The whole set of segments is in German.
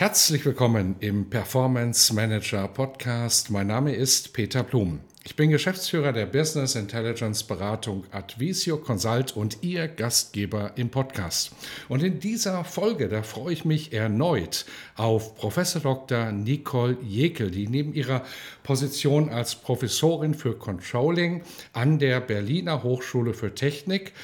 Herzlich willkommen im Performance Manager Podcast. Mein Name ist Peter Blum. Ich bin Geschäftsführer der Business Intelligence Beratung Advisio Consult und Ihr Gastgeber im Podcast. Und in dieser Folge, da freue ich mich erneut auf Professor Dr. Nicole Jekel, die neben ihrer Position als Professorin für Controlling an der Berliner Hochschule für Technik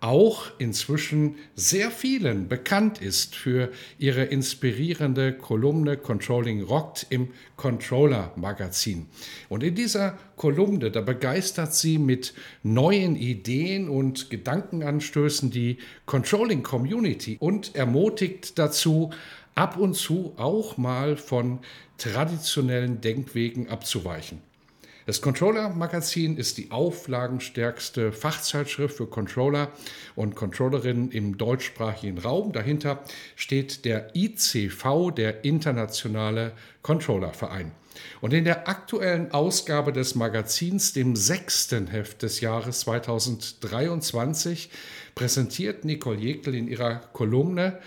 auch inzwischen sehr vielen bekannt ist für ihre inspirierende Kolumne Controlling Rockt im Controller Magazin. Und in dieser Kolumne, da begeistert sie mit neuen Ideen und Gedankenanstößen die Controlling Community und ermutigt dazu, ab und zu auch mal von traditionellen Denkwegen abzuweichen. Das Controller-Magazin ist die auflagenstärkste Fachzeitschrift für Controller und Controllerinnen im deutschsprachigen Raum. Dahinter steht der ICV, der Internationale Controllerverein. Und in der aktuellen Ausgabe des Magazins, dem sechsten Heft des Jahres 2023, präsentiert Nicole Jekyll in ihrer Kolumne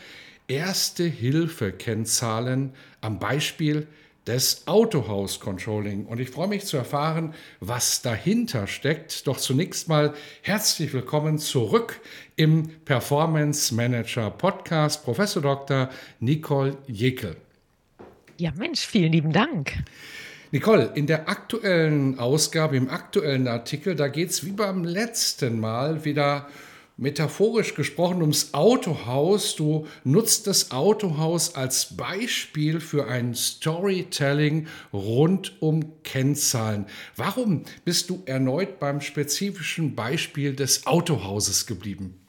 Erste Hilfe-Kennzahlen am Beispiel des Autohaus Controlling. Und ich freue mich zu erfahren, was dahinter steckt. Doch zunächst mal herzlich willkommen zurück im Performance Manager Podcast, Professor Dr. Nicole Jekel. Ja, Mensch, vielen lieben Dank. Nicole, in der aktuellen Ausgabe, im aktuellen Artikel, da geht es wie beim letzten Mal wieder um metaphorisch gesprochen ums Autohaus. Du nutzt das Autohaus als Beispiel für ein Storytelling rund um Kennzahlen. Warum bist du erneut beim spezifischen Beispiel des Autohauses geblieben?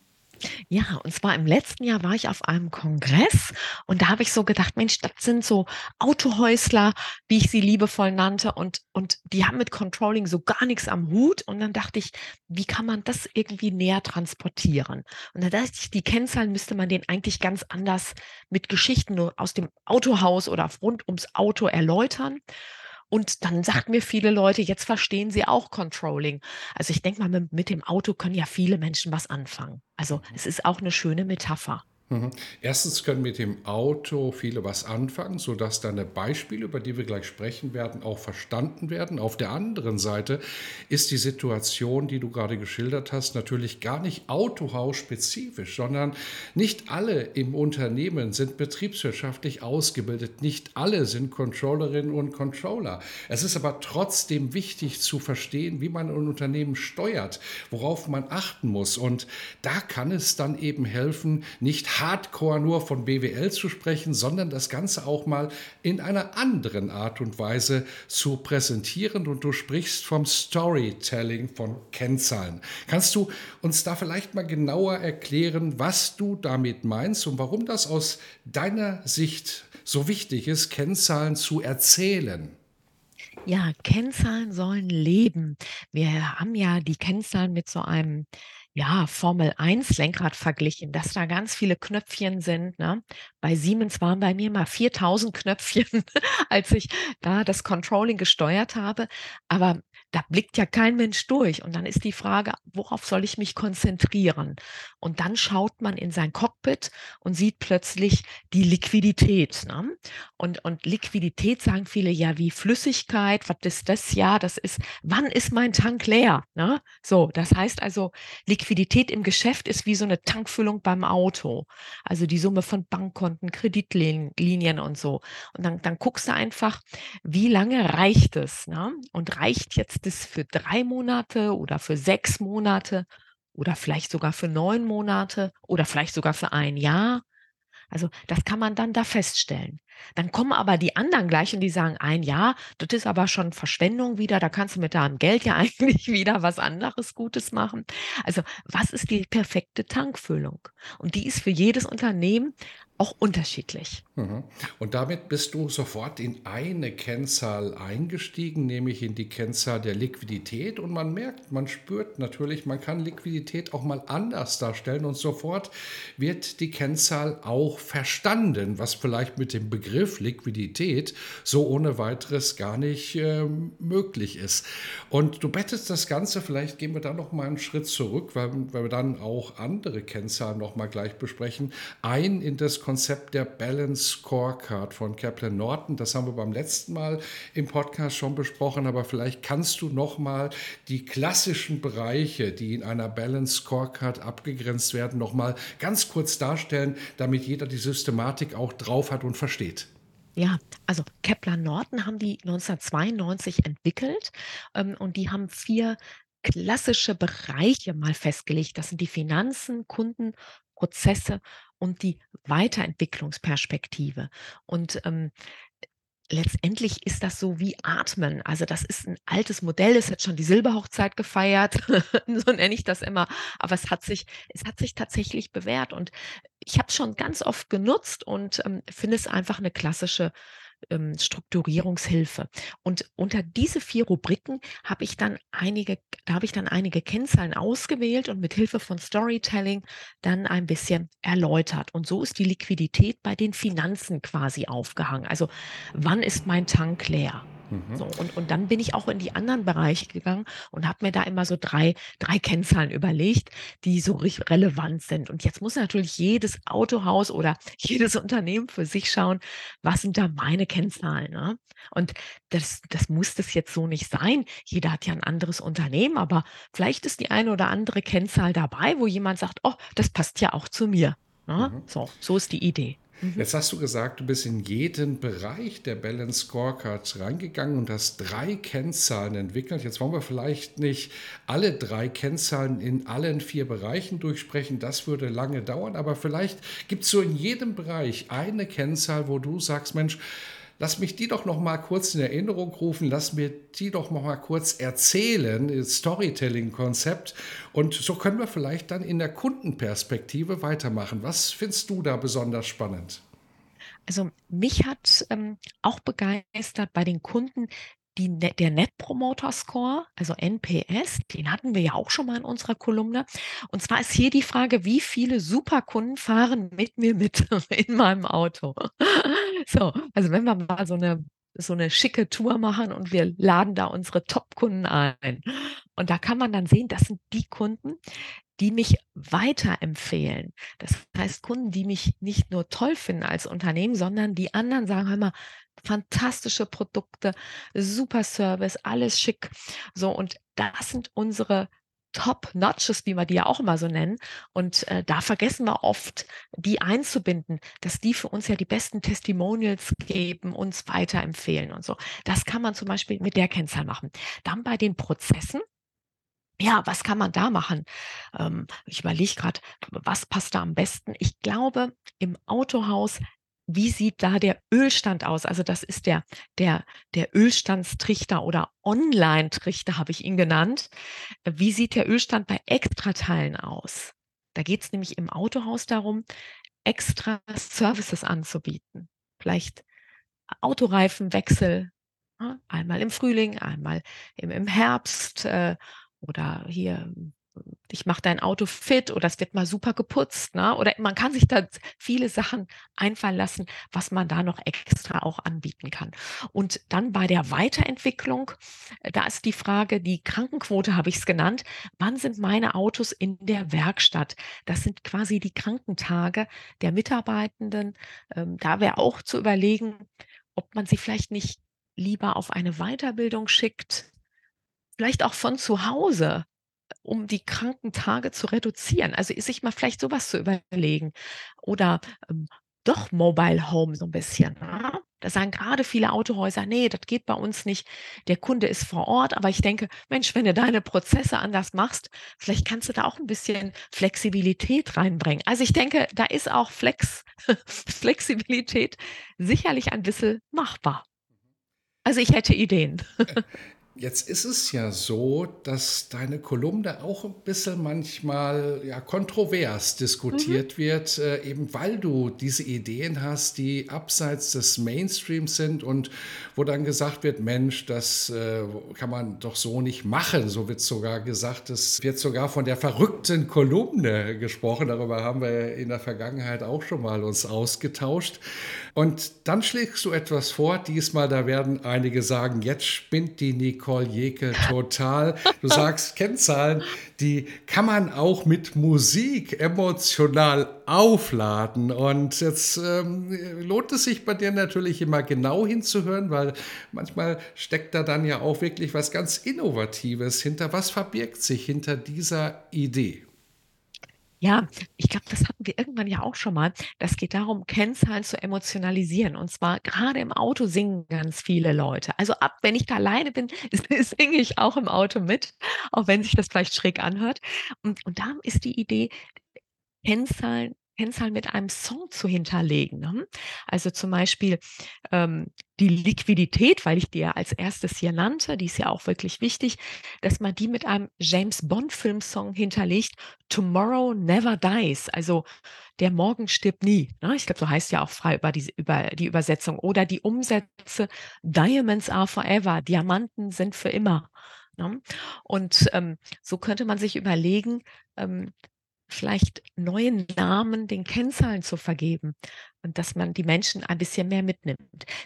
Ja, und zwar im letzten Jahr war ich auf einem Kongress und da habe ich so gedacht, Mensch, das sind so Autohäusler, wie ich sie liebevoll nannte und, und die haben mit Controlling so gar nichts am Hut und dann dachte ich, wie kann man das irgendwie näher transportieren? Und dann dachte ich, die Kennzahlen müsste man denen eigentlich ganz anders mit Geschichten nur aus dem Autohaus oder rund ums Auto erläutern. Und dann sagten mir viele Leute, jetzt verstehen sie auch Controlling. Also ich denke mal, mit, mit, dem Auto können ja viele Menschen was anfangen. Also mhm. es ist auch eine schöne Metapher. Mhm. Erstens können mit dem Auto viele was anfangen, sodass deine Beispiele, über die wir gleich sprechen werden, auch verstanden werden. Auf der anderen Seite ist die Situation, die du gerade geschildert hast, natürlich gar nicht Autohaus-spezifisch, sondern nicht alle im Unternehmen sind betriebswirtschaftlich ausgebildet. Nicht alle sind Controllerinnen und Controller. Es ist aber trotzdem wichtig zu verstehen, wie man ein Unternehmen steuert, worauf man achten muss. Und da kann es dann eben helfen, nicht hardcore nur von BWL zu sprechen, sondern das Ganze auch mal in einer anderen Art und Weise zu präsentieren. Und du sprichst vom Storytelling von Kennzahlen. Kannst du uns da vielleicht mal genauer erklären, was du damit meinst und warum das aus deiner Sicht so wichtig ist, Kennzahlen zu erzählen? Ja, Kennzahlen sollen leben. Wir haben ja die Kennzahlen mit so einem ja, Formel 1 Lenkrad verglichen, dass da ganz viele Knöpfchen sind. Ne? Bei Siemens waren bei mir mal 4000 Knöpfchen, als ich da das Controlling gesteuert habe. Aber da blickt ja kein Mensch durch. Und dann ist die Frage, worauf soll ich mich konzentrieren? Und dann schaut man in sein Cockpit und sieht plötzlich die Liquidität. Ne? Und, und Liquidität sagen viele ja wie Flüssigkeit. Was ist das? Ja, das ist, wann ist mein Tank leer? Ne? So, das heißt also, Liquidität im Geschäft ist wie so eine Tankfüllung beim Auto. Also die Summe von Bankkonten, Kreditlinien und so. Und dann, dann guckst du einfach, wie lange reicht es? Ne? Und reicht jetzt es für drei Monate oder für sechs Monate oder vielleicht sogar für neun Monate oder vielleicht sogar für ein Jahr? Also das kann man dann da feststellen. Dann kommen aber die anderen gleich und die sagen, ein Jahr, das ist aber schon Verschwendung wieder, da kannst du mit deinem Geld ja eigentlich wieder was anderes Gutes machen. Also was ist die perfekte Tankfüllung? Und die ist für jedes Unternehmen auch unterschiedlich. Mhm. Und damit bist du sofort in eine Kennzahl eingestiegen, nämlich in die Kennzahl der Liquidität. Und man merkt, man spürt natürlich, man kann Liquidität auch mal anders darstellen und sofort wird die Kennzahl auch verstanden, was vielleicht mit dem Begriff Liquidität so ohne weiteres gar nicht äh, möglich ist. Und du bettest das Ganze, vielleicht gehen wir da noch mal einen Schritt zurück, weil, weil wir dann auch andere Kennzahlen noch mal gleich besprechen, ein in das Konzept der Balance Scorecard von Kaplan Norton. Das haben wir beim letzten Mal im Podcast schon besprochen, aber vielleicht kannst du noch mal die klassischen Bereiche, die in einer Balance Scorecard abgegrenzt werden, noch mal ganz kurz darstellen, damit jeder die Systematik auch drauf hat und versteht. Ja, also Kepler Norton haben die 1992 entwickelt ähm, und die haben vier klassische Bereiche mal festgelegt. Das sind die Finanzen, Kunden, Prozesse und die Weiterentwicklungsperspektive. Und ähm, letztendlich ist das so wie Atmen. Also das ist ein altes Modell, es hat schon die Silberhochzeit gefeiert, so nenne ich das immer. Aber es hat sich, es hat sich tatsächlich bewährt. Und ich habe es schon ganz oft genutzt und ähm, finde es einfach eine klassische ähm, Strukturierungshilfe. Und unter diese vier Rubriken habe ich dann einige, da habe ich dann einige Kennzahlen ausgewählt und mit Hilfe von Storytelling dann ein bisschen erläutert. Und so ist die Liquidität bei den Finanzen quasi aufgehangen. Also wann ist mein Tank leer? Mhm. So, und, und dann bin ich auch in die anderen Bereiche gegangen und habe mir da immer so drei, drei Kennzahlen überlegt, die so relevant sind. Und jetzt muss natürlich jedes Autohaus oder jedes Unternehmen für sich schauen, was sind da meine Kennzahlen. Ne? Und das, das muss das jetzt so nicht sein. Jeder hat ja ein anderes Unternehmen, aber vielleicht ist die eine oder andere Kennzahl dabei, wo jemand sagt, oh, das passt ja auch zu mir. Ne? Mhm. So, so ist die Idee. Mhm. Jetzt hast du gesagt, du bist in jeden Bereich der Balance Scorecard reingegangen und hast drei Kennzahlen entwickelt. Jetzt wollen wir vielleicht nicht alle drei Kennzahlen in allen vier Bereichen durchsprechen. Das würde lange dauern, aber vielleicht gibt es so in jedem Bereich eine Kennzahl, wo du sagst, Mensch, Lass mich die doch noch mal kurz in Erinnerung rufen, lass mir die doch noch mal kurz erzählen, Storytelling-Konzept. Und so können wir vielleicht dann in der Kundenperspektive weitermachen. Was findest du da besonders spannend? Also mich hat ähm, auch begeistert bei den Kunden die, der Net Promoter Score, also NPS, den hatten wir ja auch schon mal in unserer Kolumne. Und zwar ist hier die Frage, wie viele Superkunden fahren mit mir mit in meinem Auto? So, also wenn wir mal so eine so eine schicke Tour machen und wir laden da unsere Top-Kunden ein. Und da kann man dann sehen, das sind die Kunden, die mich weiterempfehlen. Das heißt, Kunden, die mich nicht nur toll finden als Unternehmen, sondern die anderen sagen, hör mal, fantastische Produkte, super Service, alles schick. So, und das sind unsere Top-Notches, wie wir die ja auch immer so nennen. Und äh, da vergessen wir oft, die einzubinden, dass die für uns ja die besten Testimonials geben, uns weiterempfehlen und so. Das kann man zum Beispiel mit der Kennzahl machen. Dann bei den Prozessen. Ja, was kann man da machen? Ähm, ich überlege gerade, was passt da am besten? Ich glaube, im Autohaus wie sieht da der Ölstand aus? Also das ist der, der, der Ölstandstrichter oder Online-Trichter, habe ich ihn genannt. Wie sieht der Ölstand bei Extrateilen aus? Da geht es nämlich im Autohaus darum, extra Services anzubieten. Vielleicht Autoreifenwechsel, ne? einmal im Frühling, einmal im, im Herbst äh, oder hier ich mache dein Auto fit oder es wird mal super geputzt. Ne? Oder man kann sich da viele Sachen einfallen lassen, was man da noch extra auch anbieten kann. Und dann bei der Weiterentwicklung, äh, da ist die Frage, die Krankenquote habe ich es genannt. Wann sind meine Autos in der Werkstatt? Das sind quasi die Krankentage der Mitarbeitenden. Ähm, da wäre auch zu überlegen, ob man sie vielleicht nicht lieber auf eine Weiterbildung schickt, vielleicht auch von zu Hause um die Krankentage zu reduzieren. Also sich mal vielleicht sowas zu überlegen. Oder ähm, doch Mobile Home so ein bisschen. Ne? Da sagen gerade viele Autohäuser, nee, das geht bei uns nicht. Der Kunde ist vor Ort. Aber ich denke, Mensch, wenn du deine Prozesse anders machst, vielleicht kannst du da auch ein bisschen Flexibilität reinbringen. Also ich denke, da ist auch Flex, Flexibilität sicherlich ein bisschen machbar. Also ich hätte Ideen. Jetzt ist es ja so, dass deine Kolumne auch ein bisschen manchmal ja, kontrovers diskutiert mhm. wird, äh, eben weil du diese Ideen hast, die abseits des Mainstreams sind und wo dann gesagt wird, Mensch, das äh, kann man doch so nicht machen. So wird sogar gesagt, es wird sogar von der verrückten Kolumne gesprochen. Darüber haben wir in der Vergangenheit auch schon mal uns ausgetauscht. Und dann schlägst du etwas vor. Diesmal, da werden einige sagen, jetzt spinnt die Nicole Jekel total. Du sagst Kennzahlen, die kann man auch mit Musik emotional aufladen. Und jetzt ähm, lohnt es sich bei dir natürlich immer genau hinzuhören, weil manchmal steckt da dann ja auch wirklich was ganz Innovatives hinter. Was verbirgt sich hinter dieser Idee? Ja, ich glaube, das hatten wir irgendwann ja auch schon mal. Das geht darum, Kennzahlen zu emotionalisieren. Und zwar gerade im Auto singen ganz viele Leute. Also ab, wenn ich da alleine bin, singe ich auch im Auto mit, auch wenn sich das vielleicht schräg anhört. Und, und da ist die Idee, Kennzahlen Kennzahlen mit einem Song zu hinterlegen. Ne? Also zum Beispiel ähm, die Liquidität, weil ich die ja als erstes hier nannte, die ist ja auch wirklich wichtig, dass man die mit einem James Bond-Filmsong hinterlegt, Tomorrow Never Dies, also der Morgen stirbt nie. Ne? Ich glaube, so heißt ja auch frei über die, über die Übersetzung. Oder die Umsätze, Diamonds are forever, Diamanten sind für immer. Ne? Und ähm, so könnte man sich überlegen, ähm, vielleicht neuen Namen den Kennzahlen zu vergeben und dass man die Menschen ein bisschen mehr mitnimmt.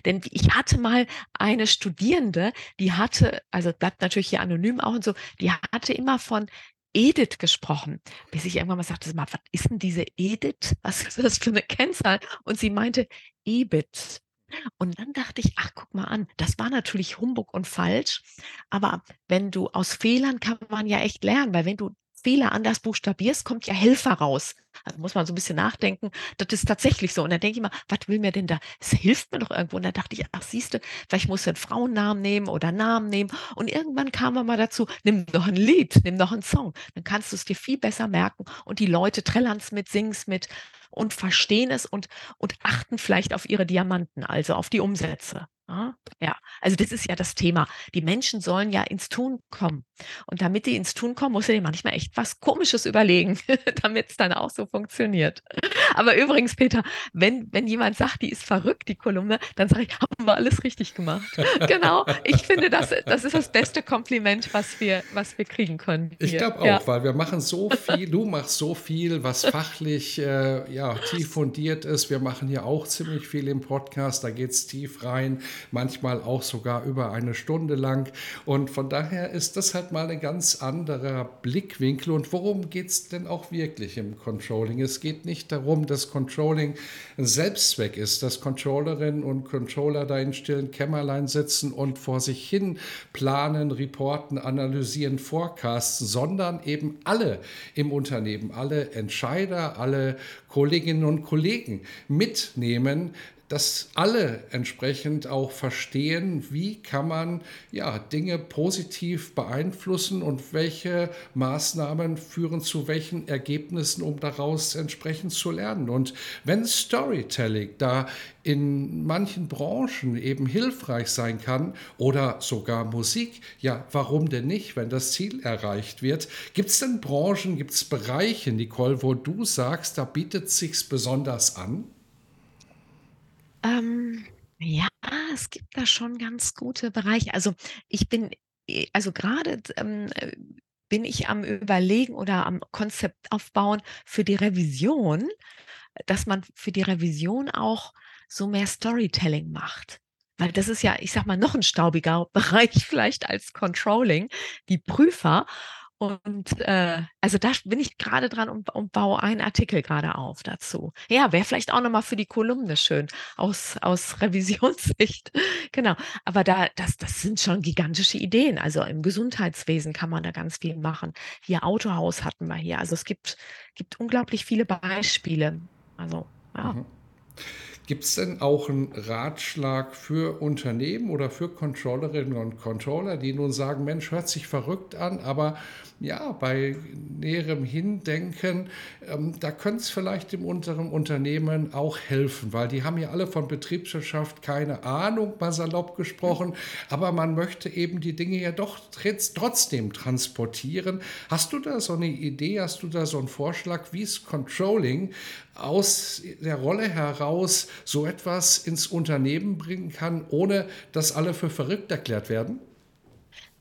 Denn ich hatte mal eine Studierende, die hatte, also bleibt natürlich hier anonym auch und so, die hatte immer von Edith gesprochen, bis ich irgendwann mal sagte, was ist denn diese Edith? Was ist das für eine Kennzahl? Und sie meinte EBIT. Und dann dachte ich, ach, guck mal an, das war natürlich Humbug und falsch. Aber wenn du aus Fehlern kann man ja echt lernen, weil wenn du Fehler anders buchstabierst, kommt ja Helfer raus. Also muss man so ein bisschen nachdenken. Das ist tatsächlich so. Und dann denke ich mal, was will mir denn da? Es hilft mir doch irgendwo. Und dann dachte ich, ach, siehst du, vielleicht muss ich einen Frauennamen nehmen oder Namen nehmen. Und irgendwann kam man mal dazu, nimm doch ein Lied, nimm doch einen Song. Dann kannst du es dir viel besser merken. Und die Leute trällern es mit, singen es mit und verstehen es und, und achten vielleicht auf ihre Diamanten, also auf die Umsätze. Ja, also das ist ja das Thema. Die Menschen sollen ja ins Tun kommen. Und damit die ins Tun kommen, muss du dir manchmal echt was Komisches überlegen, damit es dann auch so funktioniert. Aber übrigens, Peter, wenn, wenn jemand sagt, die ist verrückt, die Kolumne, dann sage ich, haben wir alles richtig gemacht. genau. Ich finde, das, das ist das beste Kompliment, was wir, was wir kriegen können. Hier. Ich glaube auch, ja. weil wir machen so viel, du machst so viel, was fachlich äh, ja, tief fundiert ist. Wir machen hier auch ziemlich viel im Podcast, da geht es tief rein manchmal auch sogar über eine Stunde lang. Und von daher ist das halt mal ein ganz anderer Blickwinkel. Und worum geht es denn auch wirklich im Controlling? Es geht nicht darum, dass Controlling ein Selbstzweck ist, dass Controllerinnen und Controller da in stillen Kämmerlein sitzen und vor sich hin planen, reporten, analysieren, forecasten, sondern eben alle im Unternehmen, alle Entscheider, alle Kolleginnen und Kollegen mitnehmen, dass alle entsprechend auch verstehen, wie kann man ja, Dinge positiv beeinflussen und welche Maßnahmen führen zu welchen Ergebnissen, um daraus entsprechend zu lernen. Und wenn Storytelling da in manchen Branchen eben hilfreich sein kann oder sogar Musik, ja, warum denn nicht, wenn das Ziel erreicht wird? Gibt es denn Branchen, gibt es Bereiche, Nicole, wo du sagst, da bietet es sich besonders an? Ähm, ja, es gibt da schon ganz gute Bereiche. Also, ich bin äh, also gerade ähm, äh, bin ich am Überlegen oder am Konzept aufbauen für die Revision, dass man für die Revision auch so mehr Storytelling macht. Weil das ist ja, ich sag mal, noch ein staubiger Bereich vielleicht als Controlling, die Prüfer. Und äh, also da bin ich gerade dran und, und baue einen Artikel gerade auf dazu. Ja, wäre vielleicht auch nochmal für die Kolumne schön aus, aus Revisionssicht. genau. Aber da, das, das sind schon gigantische Ideen. Also im Gesundheitswesen kann man da ganz viel machen. Hier Autohaus hatten wir hier. Also es gibt, gibt unglaublich viele Beispiele. Also, ja. Mhm. Gibt es denn auch einen Ratschlag für Unternehmen oder für Controllerinnen und Controller, die nun sagen, Mensch, hört sich verrückt an, aber ja, bei näherem Hindenken, ähm, da könnte es vielleicht dem unteren Unternehmen auch helfen, weil die haben ja alle von Betriebswirtschaft keine Ahnung, mal salopp gesprochen, aber man möchte eben die Dinge ja doch trotzdem transportieren. Hast du da so eine Idee, hast du da so einen Vorschlag, wie es Controlling aus der Rolle heraus so etwas ins Unternehmen bringen kann, ohne dass alle für verrückt erklärt werden?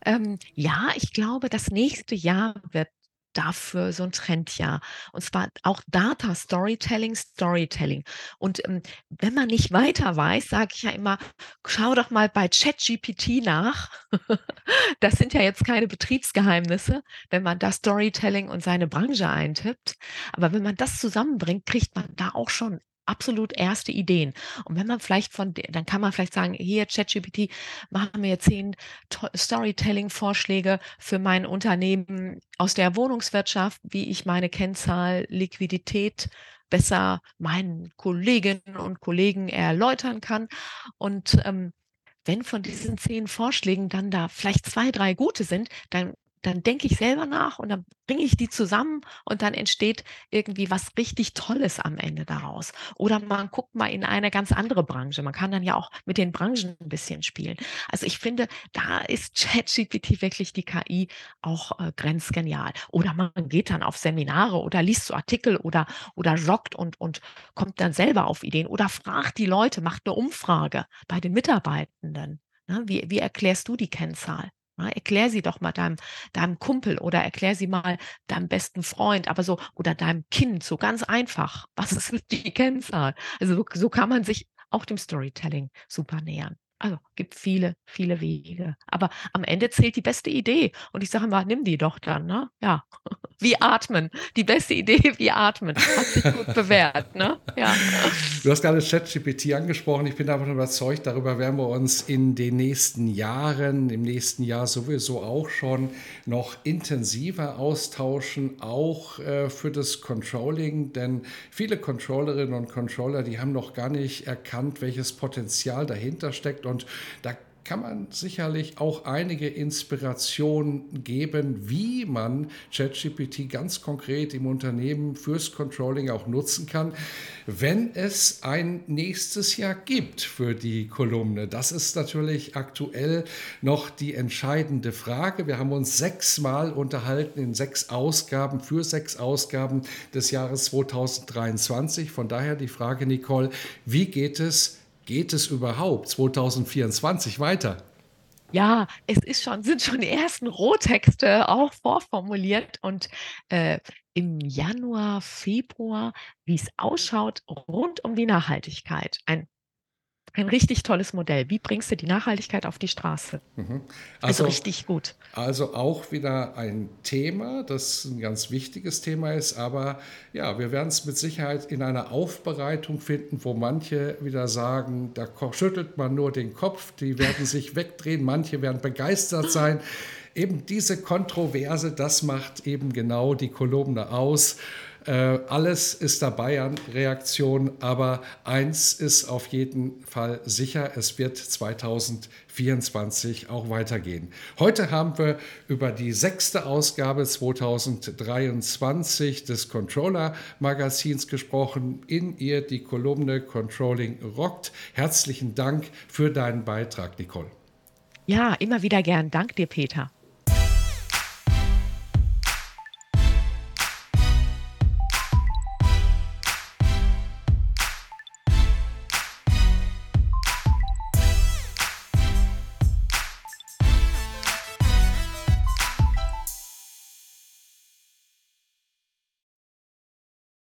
Ähm, ja, ich glaube, das nächste Jahr wird dafür so ein Trendjahr. Und zwar auch Data Storytelling, Storytelling. Und, ähm, wenn man nicht weiter weiß, sage ich ja immer: „Schau doch mal bei ChatGPT nach.“ Das sind ja jetzt keine Betriebsgeheimnisse, wenn man da Storytelling und seine Branche eintippt. Aber wenn man das zusammenbringt, kriegt man da auch schon absolut erste Ideen. Und wenn man vielleicht von dann kann man vielleicht sagen: „Hier, ChatGPT, mach mir 10 to Storytelling-Vorschläge für mein Unternehmen aus der Wohnungswirtschaft, wie ich meine Kennzahl Liquidität besser meinen Kolleginnen und Kollegen erläutern kann.“ Und, ähm, wenn von diesen 10 Vorschlägen dann da vielleicht 2, 3 gute sind, dann dann denke ich selber nach und dann bringe ich die zusammen und dann entsteht irgendwie was richtig Tolles am Ende daraus. Oder man guckt mal in eine ganz andere Branche. Man kann dann ja auch mit den Branchen ein bisschen spielen. Also ich finde, da ist ChatGPT wirklich die KI auch äh, grenzgenial. Oder man geht dann auf Seminare oder liest so Artikel oder, oder joggt und, und kommt dann selber auf Ideen oder fragt die Leute, macht eine Umfrage bei den Mitarbeitenden. Ne? Wie, wie erklärst du die Kennzahl? Ne, erklär sie doch mal deinem deinem Kumpel oder erklär sie mal deinem besten Freund, aber so oder deinem Kind, so ganz einfach. Was ist die Kennzahl? Also, so so kann man sich auch dem Storytelling super nähern. Also, gibt viele, viele Wege. Aber am Ende zählt die beste Idee. Und ich sage immer, nimm die doch dann, ne? Ja. Wie atmen. Die beste Idee wie atmen. Hat sich gut bewährt, ne? Ja. Du hast gerade ChatGPT angesprochen. Ich bin davon überzeugt, darüber werden wir uns in den nächsten Jahren, im nächsten Jahr sowieso auch schon noch intensiver austauschen, auch äh, für das Controlling. Denn viele Controllerinnen und Controller, die haben noch gar nicht erkannt, welches Potenzial dahinter steckt und da kann man sicherlich auch einige Inspirationen geben, wie man ChatGPT ganz konkret im Unternehmen fürs Controlling auch nutzen kann, wenn es ein nächstes Jahr gibt für die Kolumne. Das ist natürlich aktuell noch die entscheidende Frage. Wir haben uns sechsmal unterhalten in sechs Ausgaben für sechs Ausgaben des Jahres 2023. Von daher die Frage, Nicole, wie geht es Geht es überhaupt 2024 weiter? Ja, es ist schon sind schon die ersten Rohtexte auch vorformuliert und, äh, im Januar, Februar, wie es ausschaut rund um die Nachhaltigkeit. Ein ein richtig tolles Modell. Wie bringst du die Nachhaltigkeit auf die Straße? Mhm. Also, ist richtig gut. Also auch wieder ein Thema, das ein ganz wichtiges Thema ist, aber ja, wir werden es mit Sicherheit in einer Aufbereitung finden, wo manche wieder sagen, da schüttelt man nur den Kopf, die werden sich wegdrehen, manche werden begeistert sein. Eben diese Kontroverse, das macht eben genau die Kolumne aus. Äh, alles ist dabei an Reaktionen, aber eins ist auf jeden Fall sicher, es wird 2024 auch weitergehen. Heute haben wir über die sechste Ausgabe 2023 des Controller Magazins gesprochen. In ihr die Kolumne Controlling rockt. Herzlichen Dank für deinen Beitrag, Nicole. Ja, immer wieder gern. Dank dir, Peter.